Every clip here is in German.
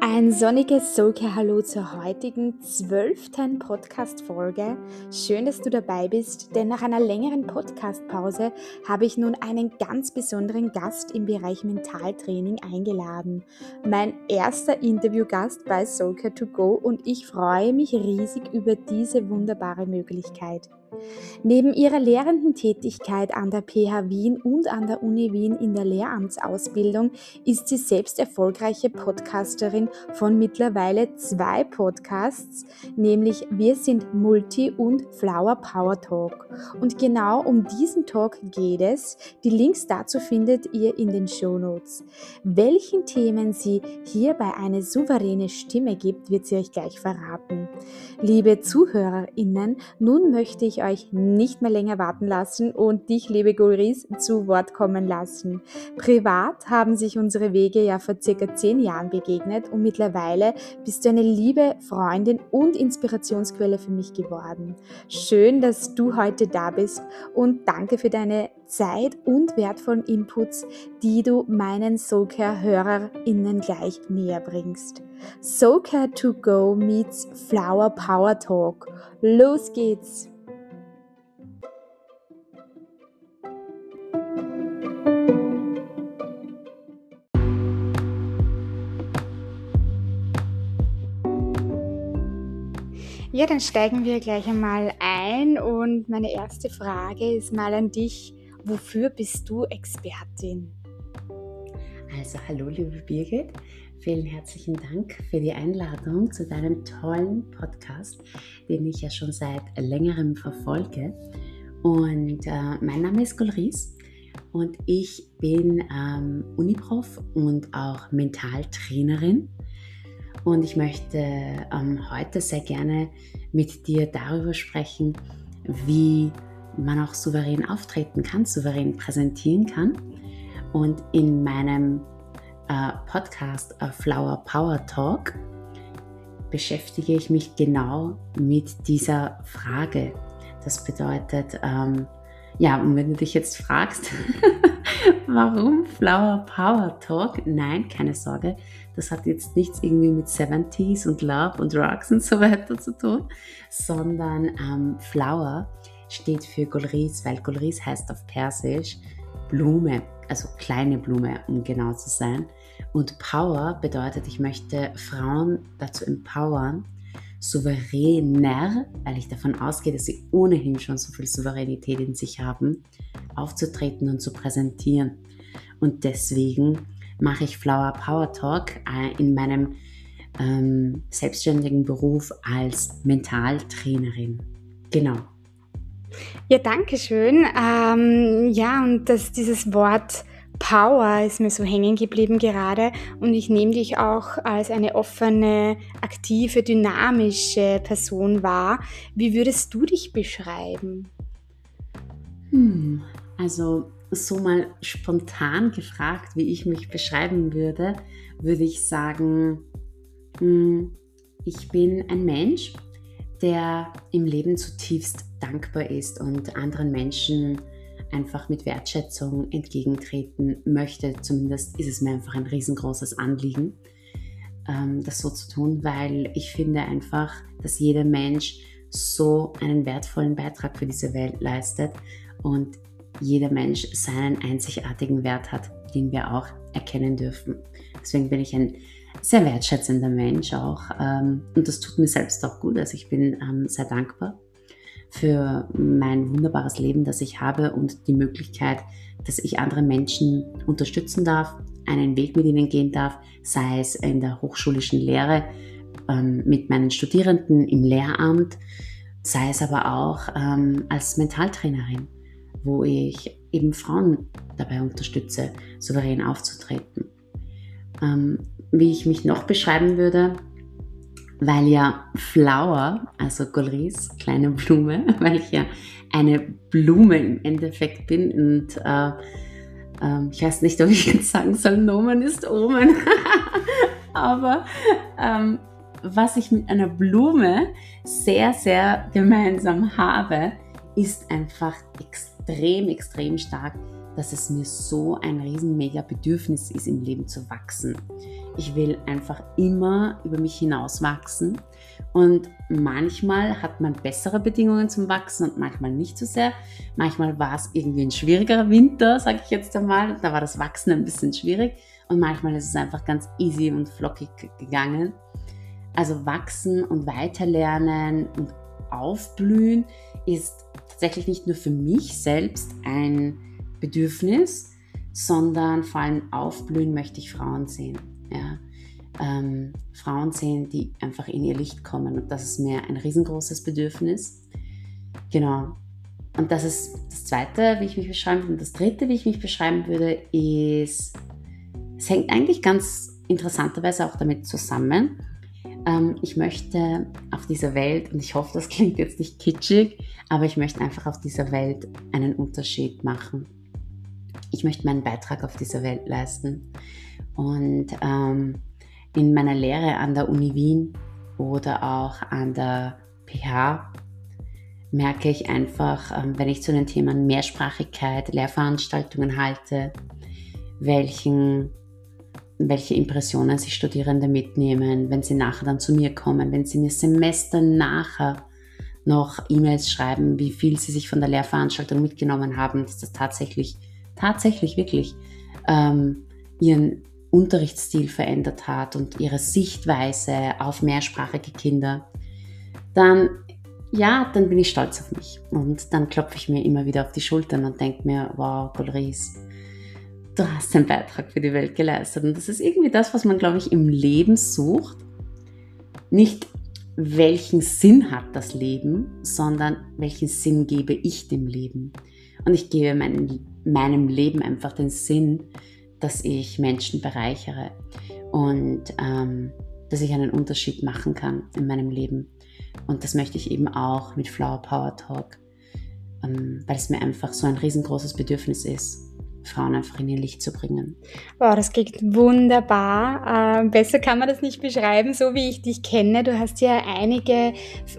Ein sonniges Soulcare Hallo zur heutigen zwölften Podcast-Folge. Schön, dass du dabei bist, denn nach einer längeren Podcast-Pause habe ich nun einen ganz besonderen Gast im Bereich Mentaltraining eingeladen. Mein erster Interviewgast bei Soulcare to Go und ich freue mich riesig über diese wunderbare Möglichkeit. Neben ihrer lehrenden Tätigkeit an der PH Wien und an der Uni Wien in der Lehramtsausbildung ist sie selbst erfolgreiche Podcasterin von mittlerweile zwei Podcasts, nämlich Wir sind Multi und Flower Power Talk. Und genau um diesen Talk geht es. Die Links dazu findet ihr in den Show Notes. Welchen Themen sie hierbei eine souveräne Stimme gibt, wird sie euch gleich verraten. Liebe ZuhörerInnen, nun möchte ich euch nicht mehr länger warten lassen und dich, liebe Gulris, zu Wort kommen lassen. Privat haben sich unsere Wege ja vor circa zehn Jahren begegnet und mittlerweile bist du eine liebe Freundin und Inspirationsquelle für mich geworden. Schön, dass du heute da bist und danke für deine Zeit und wertvollen Inputs, die du meinen Soulcare-HörerInnen gleich näher bringst. Soulcare to go meets Flower Power Talk. Los geht's! Ja, dann steigen wir gleich einmal ein und meine erste Frage ist mal an dich. Wofür bist du Expertin? Also hallo liebe Birgit, vielen herzlichen Dank für die Einladung zu deinem tollen Podcast, den ich ja schon seit längerem verfolge. Und äh, mein Name ist Golris und ich bin ähm, Uniprof und auch Mentaltrainerin und ich möchte ähm, heute sehr gerne mit dir darüber sprechen, wie man auch souverän auftreten kann, souverän präsentieren kann. Und in meinem äh, Podcast äh, Flower Power Talk beschäftige ich mich genau mit dieser Frage. Das bedeutet, ähm, ja, und wenn du dich jetzt fragst, warum Flower Power Talk? Nein, keine Sorge, das hat jetzt nichts irgendwie mit 70s und Love und Drugs und so weiter zu tun, sondern ähm, Flower steht für Golris, weil Golris heißt auf Persisch Blume, also kleine Blume, um genau zu sein. Und Power bedeutet, ich möchte Frauen dazu empowern, souveräner, weil ich davon ausgehe, dass sie ohnehin schon so viel Souveränität in sich haben, aufzutreten und zu präsentieren. Und deswegen mache ich Flower Power Talk äh, in meinem ähm, selbstständigen Beruf als Mentaltrainerin. Genau. Ja, danke schön. Ähm, ja, und dass dieses Wort Power ist mir so hängen geblieben gerade und ich nehme dich auch als eine offene, aktive, dynamische Person wahr. Wie würdest du dich beschreiben? Hm, also so mal spontan gefragt, wie ich mich beschreiben würde, würde ich sagen, hm, ich bin ein Mensch, der im Leben zutiefst dankbar ist und anderen Menschen einfach mit Wertschätzung entgegentreten möchte. Zumindest ist es mir einfach ein riesengroßes Anliegen, ähm, das so zu tun, weil ich finde einfach, dass jeder Mensch so einen wertvollen Beitrag für diese Welt leistet und jeder Mensch seinen einzigartigen Wert hat, den wir auch erkennen dürfen. Deswegen bin ich ein sehr wertschätzender Mensch auch ähm, und das tut mir selbst auch gut. Also ich bin ähm, sehr dankbar für mein wunderbares Leben, das ich habe und die Möglichkeit, dass ich andere Menschen unterstützen darf, einen Weg mit ihnen gehen darf, sei es in der hochschulischen Lehre ähm, mit meinen Studierenden im Lehramt, sei es aber auch ähm, als Mentaltrainerin, wo ich eben Frauen dabei unterstütze, souverän aufzutreten. Ähm, wie ich mich noch beschreiben würde, weil ja Flower, also Golris, kleine Blume, weil ich ja eine Blume im Endeffekt bin und äh, äh, ich weiß nicht, ob ich jetzt sagen soll, Nomen ist Omen, aber ähm, was ich mit einer Blume sehr, sehr gemeinsam habe, ist einfach extrem, extrem stark dass es mir so ein riesen mega Bedürfnis ist, im Leben zu wachsen. Ich will einfach immer über mich hinaus wachsen und manchmal hat man bessere Bedingungen zum Wachsen und manchmal nicht so sehr. Manchmal war es irgendwie ein schwierigerer Winter, sage ich jetzt einmal. Da war das Wachsen ein bisschen schwierig und manchmal ist es einfach ganz easy und flockig gegangen. Also wachsen und weiterlernen und aufblühen ist tatsächlich nicht nur für mich selbst ein Bedürfnis, sondern vor allem aufblühen möchte ich Frauen sehen. Ja. Ähm, Frauen sehen, die einfach in ihr Licht kommen und das ist mir ein riesengroßes Bedürfnis. Genau. Und das ist das Zweite, wie ich mich beschreiben würde. Und das Dritte, wie ich mich beschreiben würde, ist, es hängt eigentlich ganz interessanterweise auch damit zusammen. Ähm, ich möchte auf dieser Welt, und ich hoffe, das klingt jetzt nicht kitschig, aber ich möchte einfach auf dieser Welt einen Unterschied machen. Ich möchte meinen Beitrag auf dieser Welt leisten. Und ähm, in meiner Lehre an der Uni Wien oder auch an der PH merke ich einfach, ähm, wenn ich zu den Themen Mehrsprachigkeit, Lehrveranstaltungen halte, welchen welche Impressionen sich Studierende mitnehmen, wenn sie nachher dann zu mir kommen, wenn sie mir Semester nachher noch E-Mails schreiben, wie viel sie sich von der Lehrveranstaltung mitgenommen haben, dass das tatsächlich, tatsächlich wirklich ähm, ihren Unterrichtsstil verändert hat und ihre Sichtweise auf mehrsprachige Kinder, dann ja, dann bin ich stolz auf mich. Und dann klopfe ich mir immer wieder auf die Schultern und denke mir, wow, Golries, du hast einen Beitrag für die Welt geleistet. Und das ist irgendwie das, was man, glaube ich, im Leben sucht. Nicht welchen Sinn hat das Leben, sondern welchen Sinn gebe ich dem Leben. Und ich gebe meinem, meinem Leben einfach den Sinn, dass ich Menschen bereichere und ähm, dass ich einen Unterschied machen kann in meinem Leben. Und das möchte ich eben auch mit Flower Power Talk, ähm, weil es mir einfach so ein riesengroßes Bedürfnis ist, Frauen einfach in ihr Licht zu bringen. Wow, das klingt wunderbar. Äh, besser kann man das nicht beschreiben, so wie ich dich kenne. Du hast ja einige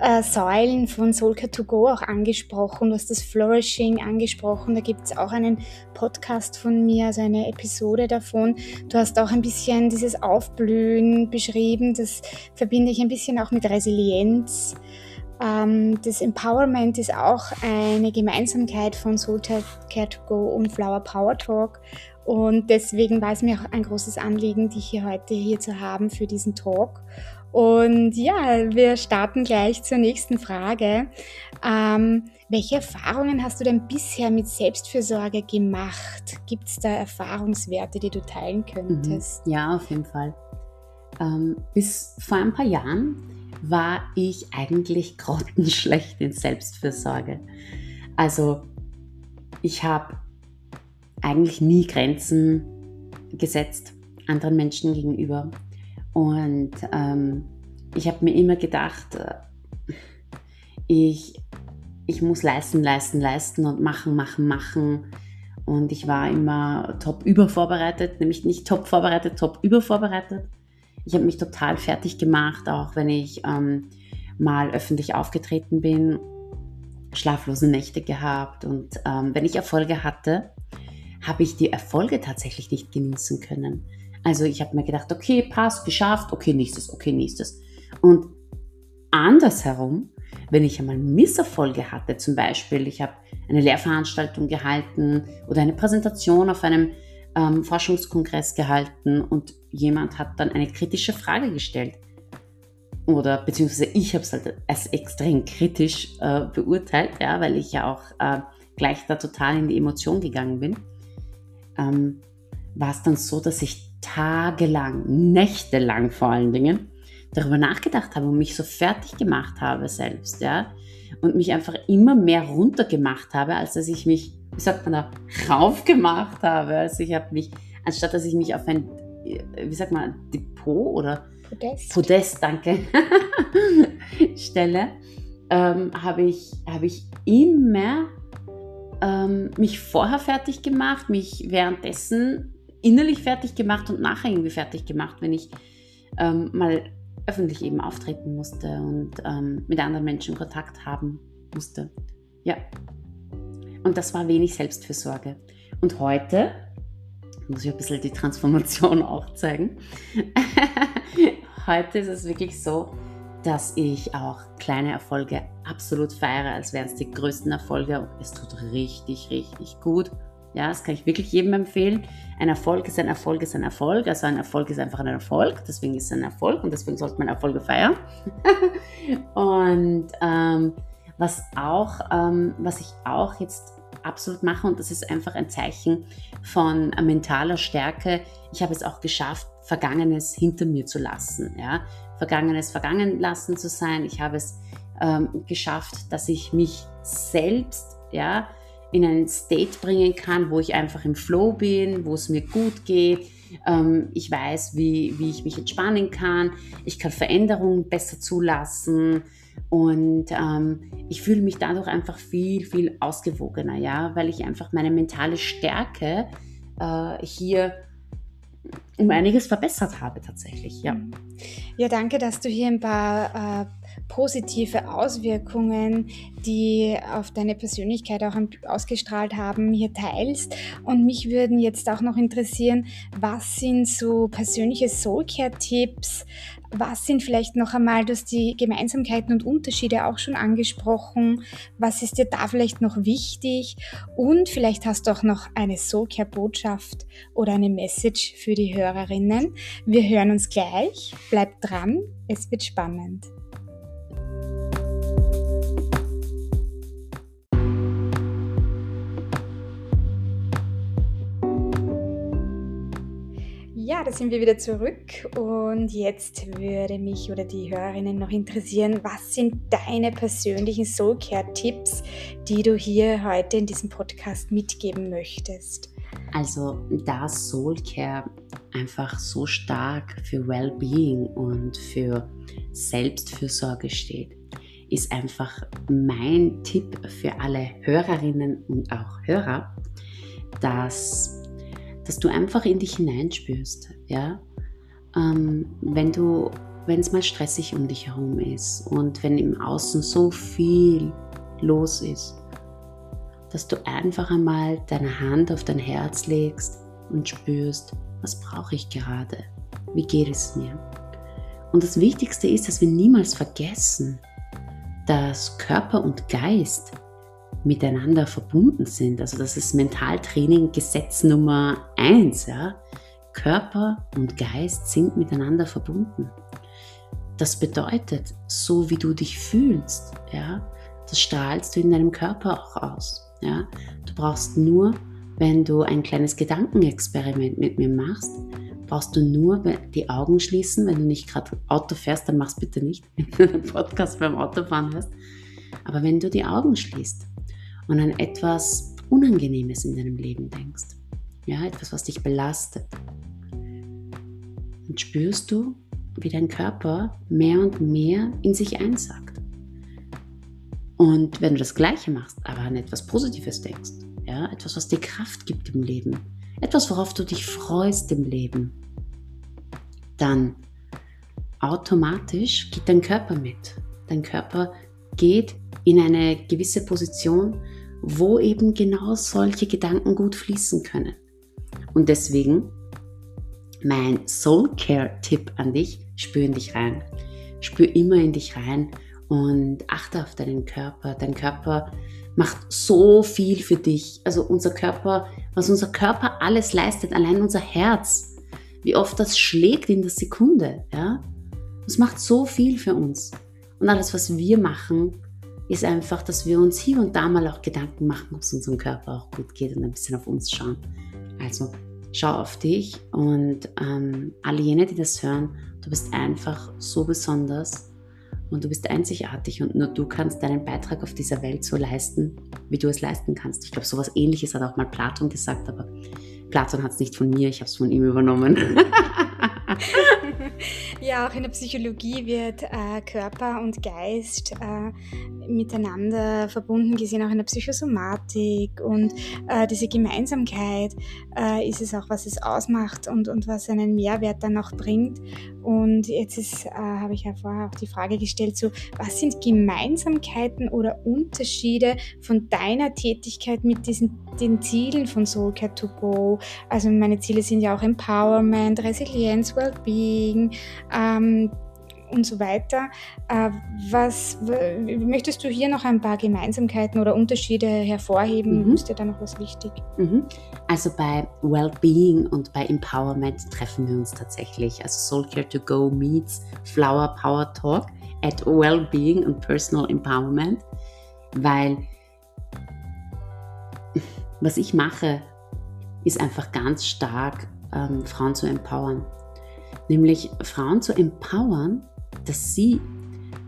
äh, Säulen von Solka to Go auch angesprochen. Du hast das Flourishing angesprochen. Da gibt es auch einen Podcast von mir, also eine Episode davon. Du hast auch ein bisschen dieses Aufblühen beschrieben. Das verbinde ich ein bisschen auch mit Resilienz. Ähm, das Empowerment ist auch eine Gemeinsamkeit von Soul Care to Go und Flower Power Talk. Und deswegen war es mir auch ein großes Anliegen, dich hier heute hier zu haben für diesen Talk. Und ja, wir starten gleich zur nächsten Frage. Ähm, welche Erfahrungen hast du denn bisher mit Selbstfürsorge gemacht? Gibt es da Erfahrungswerte, die du teilen könntest? Mhm. Ja, auf jeden Fall. Ähm, bis vor ein paar Jahren war ich eigentlich grottenschlecht in Selbstfürsorge. Also ich habe eigentlich nie Grenzen gesetzt anderen Menschen gegenüber. Und ähm, ich habe mir immer gedacht, äh, ich, ich muss leisten, leisten, leisten und machen, machen, machen. Und ich war immer top übervorbereitet, nämlich nicht top vorbereitet, top übervorbereitet. Ich habe mich total fertig gemacht, auch wenn ich ähm, mal öffentlich aufgetreten bin, schlaflose Nächte gehabt und ähm, wenn ich Erfolge hatte, habe ich die Erfolge tatsächlich nicht genießen können. Also ich habe mir gedacht, okay, passt, geschafft, okay, nächstes, okay, nächstes. Und andersherum, wenn ich einmal Misserfolge hatte, zum Beispiel, ich habe eine Lehrveranstaltung gehalten oder eine Präsentation auf einem ähm, Forschungskongress gehalten und jemand hat dann eine kritische Frage gestellt. Oder beziehungsweise ich habe es halt als extrem kritisch äh, beurteilt, ja, weil ich ja auch äh, gleich da total in die Emotion gegangen bin. Ähm, war es dann so, dass ich tagelang, nächtelang vor allen Dingen, darüber nachgedacht habe und mich so fertig gemacht habe selbst, ja, und mich einfach immer mehr runtergemacht habe, als dass ich mich wie sagt man da, raufgemacht habe. Also ich habe mich, anstatt dass ich mich auf ein, wie sagt man, Depot oder Podest, Podest danke, stelle, ähm, habe ich, hab ich immer ähm, mich vorher fertig gemacht, mich währenddessen innerlich fertig gemacht und nachher irgendwie fertig gemacht, wenn ich ähm, mal öffentlich eben auftreten musste und ähm, mit anderen Menschen Kontakt haben musste. Ja, und das war wenig Selbstfürsorge. Und heute muss ich ein bisschen die Transformation auch zeigen. heute ist es wirklich so, dass ich auch kleine Erfolge absolut feiere, als wären es die größten Erfolge es tut richtig, richtig gut. Ja, das kann ich wirklich jedem empfehlen. Ein Erfolg ist ein Erfolg ist ein Erfolg. Also ein Erfolg ist einfach ein Erfolg. Deswegen ist es ein Erfolg und deswegen sollte man Erfolge feiern. und ähm, was auch, ähm, was ich auch jetzt absolut mache und das ist einfach ein Zeichen von mentaler Stärke. Ich habe es auch geschafft, Vergangenes hinter mir zu lassen. Ja? Vergangenes vergangen lassen zu sein. Ich habe es ähm, geschafft, dass ich mich selbst, ja, in einen State bringen kann, wo ich einfach im Flow bin, wo es mir gut geht. Ähm, ich weiß, wie, wie ich mich entspannen kann. Ich kann Veränderungen besser zulassen. Und ähm, ich fühle mich dadurch einfach viel, viel ausgewogener, ja, weil ich einfach meine mentale Stärke äh, hier um einiges verbessert habe tatsächlich, ja. Ja, danke, dass du hier ein paar äh, positive Auswirkungen, die auf deine Persönlichkeit auch ausgestrahlt haben, hier teilst. Und mich würden jetzt auch noch interessieren, was sind so persönliche Soulcare-Tipps, was sind vielleicht noch einmal, du hast die Gemeinsamkeiten und Unterschiede auch schon angesprochen. Was ist dir da vielleicht noch wichtig? Und vielleicht hast du auch noch eine Soulcare-Botschaft oder eine Message für die Hörerinnen. Wir hören uns gleich. Bleib dran, es wird spannend. Ja, da sind wir wieder zurück und jetzt würde mich oder die Hörerinnen noch interessieren, was sind deine persönlichen Soulcare-Tipps, die du hier heute in diesem Podcast mitgeben möchtest? Also da Soulcare einfach so stark für Wellbeing und für Selbstfürsorge steht, ist einfach mein Tipp für alle Hörerinnen und auch Hörer, dass dass du einfach in dich hineinspürst, ja. Ähm, wenn du, wenn es mal stressig um dich herum ist und wenn im Außen so viel los ist, dass du einfach einmal deine Hand auf dein Herz legst und spürst, was brauche ich gerade? Wie geht es mir? Und das Wichtigste ist, dass wir niemals vergessen, dass Körper und Geist miteinander verbunden sind. Also das ist Mentaltraining Gesetz Nummer eins. Ja? Körper und Geist sind miteinander verbunden. Das bedeutet, so wie du dich fühlst, ja, das strahlst du in deinem Körper auch aus. Ja? Du brauchst nur, wenn du ein kleines Gedankenexperiment mit mir machst, brauchst du nur die Augen schließen, wenn du nicht gerade Auto fährst, dann mach's bitte nicht, wenn du einen Podcast beim Autofahren hörst. Aber wenn du die Augen schließt und an etwas Unangenehmes in deinem Leben denkst, ja, etwas, was dich belastet, dann spürst du, wie dein Körper mehr und mehr in sich einsackt. Und wenn du das Gleiche machst, aber an etwas Positives denkst, ja, etwas, was dir Kraft gibt im Leben, etwas, worauf du dich freust im Leben, dann automatisch geht dein Körper mit. Dein Körper geht in eine gewisse Position, wo eben genau solche Gedanken gut fließen können. Und deswegen mein Soul Care Tipp an dich, spür in dich rein. Spür immer in dich rein und achte auf deinen Körper. Dein Körper macht so viel für dich. Also unser Körper, was unser Körper alles leistet, allein unser Herz, wie oft das schlägt in der Sekunde, ja? Das macht so viel für uns. Und alles, was wir machen, ist einfach, dass wir uns hier und da mal auch Gedanken machen, ob es unserem Körper auch gut geht und ein bisschen auf uns schauen. Also schau auf dich und ähm, alle jene, die das hören, du bist einfach so besonders und du bist einzigartig und nur du kannst deinen Beitrag auf dieser Welt so leisten, wie du es leisten kannst. Ich glaube, sowas ähnliches hat auch mal Platon gesagt, aber Platon hat es nicht von mir, ich habe es von ihm übernommen. Ja, auch in der Psychologie wird äh, Körper und Geist äh, miteinander verbunden gesehen, auch in der Psychosomatik und äh, diese Gemeinsamkeit äh, ist es auch, was es ausmacht und, und was einen Mehrwert dann auch bringt. Und jetzt äh, habe ich ja vorher auch die Frage gestellt, so, was sind Gemeinsamkeiten oder Unterschiede von deiner Tätigkeit mit diesen den Zielen von Soulcare to Go? Also meine Ziele sind ja auch Empowerment, Resilienz, Wellbeing, ähm, und so weiter. Äh, was möchtest du hier noch ein paar Gemeinsamkeiten oder Unterschiede hervorheben? Mhm. Ist dir da noch was wichtig? Mhm. Also bei Wellbeing und bei Empowerment treffen wir uns tatsächlich. Also Soulcare to Go meets Flower Power Talk at Wellbeing und Personal Empowerment, weil was ich mache, ist einfach ganz stark ähm, Frauen zu empowern. Nämlich Frauen zu empowern, dass sie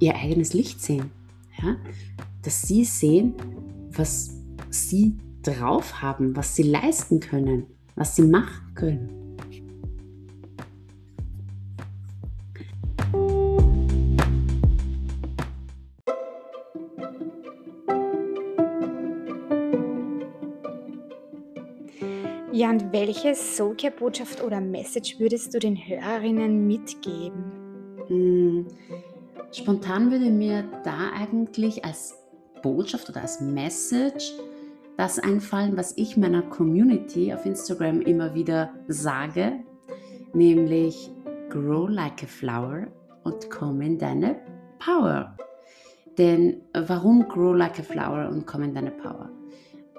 ihr eigenes Licht sehen. Ja? Dass sie sehen, was sie drauf haben, was sie leisten können, was sie machen können. Und welche Soulcare-Botschaft oder Message würdest du den Hörerinnen mitgeben? Hm, spontan würde mir da eigentlich als Botschaft oder als Message das einfallen, was ich meiner Community auf Instagram immer wieder sage, nämlich Grow like a flower und komm in deine Power. Denn warum Grow like a flower und komm in deine Power?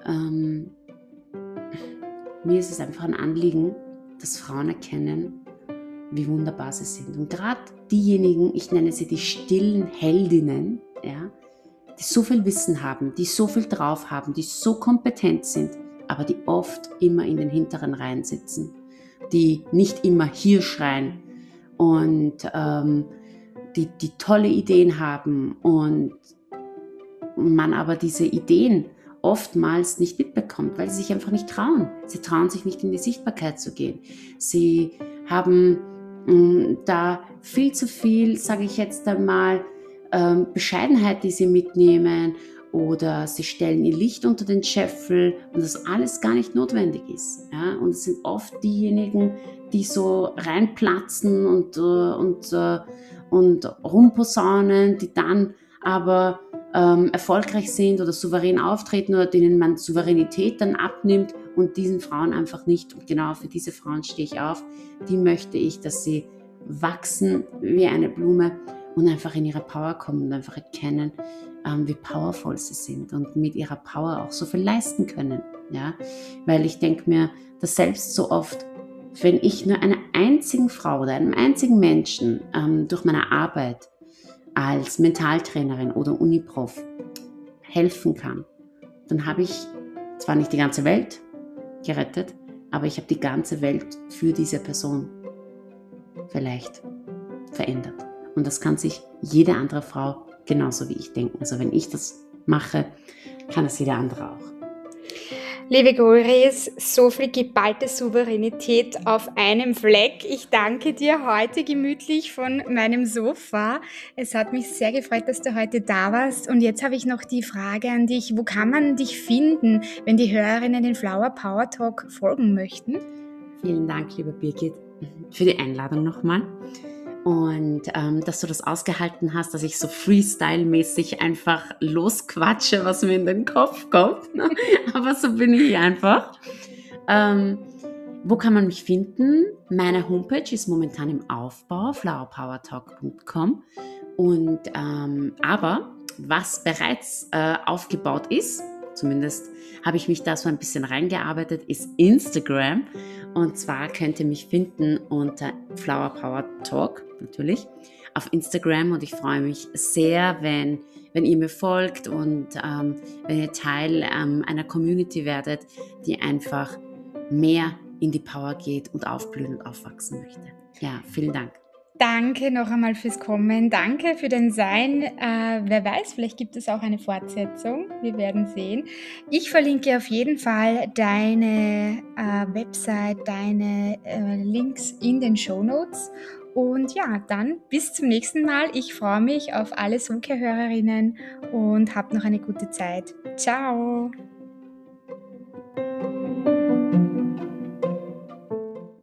Ähm, mir ist es einfach ein Anliegen, dass Frauen erkennen, wie wunderbar sie sind. Und gerade diejenigen, ich nenne sie die stillen Heldinnen, ja, die so viel Wissen haben, die so viel drauf haben, die so kompetent sind, aber die oft immer in den hinteren Reihen sitzen, die nicht immer hier schreien und ähm, die, die tolle Ideen haben und man aber diese Ideen oftmals nicht mitbekommt, weil sie sich einfach nicht trauen. Sie trauen sich nicht in die Sichtbarkeit zu gehen. Sie haben Mm, da viel zu viel, sage ich jetzt einmal, ähm, Bescheidenheit, die sie mitnehmen oder sie stellen ihr Licht unter den Scheffel und das alles gar nicht notwendig ist. Ja? Und es sind oft diejenigen, die so reinplatzen und, äh, und, äh, und rumposaunen, die dann aber ähm, erfolgreich sind oder souverän auftreten oder denen man Souveränität dann abnimmt und diesen Frauen einfach nicht. Und genau für diese Frauen stehe ich auf. Die möchte ich, dass sie wachsen wie eine Blume und einfach in ihre Power kommen und einfach erkennen, ähm, wie powerful sie sind und mit ihrer Power auch so viel leisten können. Ja? Weil ich denke mir, dass selbst so oft, wenn ich nur einer einzigen Frau oder einem einzigen Menschen ähm, durch meine Arbeit als Mentaltrainerin oder Uniprof helfen kann, dann habe ich zwar nicht die ganze Welt gerettet, aber ich habe die ganze Welt für diese Person vielleicht verändert. Und das kann sich jede andere Frau genauso wie ich denken. Also wenn ich das mache, kann es jede andere auch. Liebe Goris, so viel geballte Souveränität auf einem Fleck. Ich danke dir heute gemütlich von meinem Sofa. Es hat mich sehr gefreut, dass du heute da warst. Und jetzt habe ich noch die Frage an dich. Wo kann man dich finden, wenn die Hörerinnen den Flower Power Talk folgen möchten? Vielen Dank, liebe Birgit, für die Einladung nochmal und ähm, dass du das ausgehalten hast, dass ich so Freestyle-mäßig einfach losquatsche, was mir in den Kopf kommt. Aber so bin ich einfach. Ähm, wo kann man mich finden? Meine Homepage ist momentan im Aufbau, flowerpowertalk.com. Und ähm, aber was bereits äh, aufgebaut ist, zumindest habe ich mich da so ein bisschen reingearbeitet, ist Instagram. Und zwar könnt ihr mich finden unter Flower Power Talk natürlich auf Instagram und ich freue mich sehr, wenn, wenn ihr mir folgt und ähm, wenn ihr Teil ähm, einer Community werdet, die einfach mehr in die Power geht und aufblühen und aufwachsen möchte. Ja, vielen Dank. Danke noch einmal fürs Kommen. Danke für den Sein. Äh, wer weiß, vielleicht gibt es auch eine Fortsetzung. Wir werden sehen. Ich verlinke auf jeden Fall deine äh, Website, deine äh, Links in den Show Notes Und ja, dann bis zum nächsten Mal. Ich freue mich auf alle Sunke-Hörerinnen und habt noch eine gute Zeit. Ciao!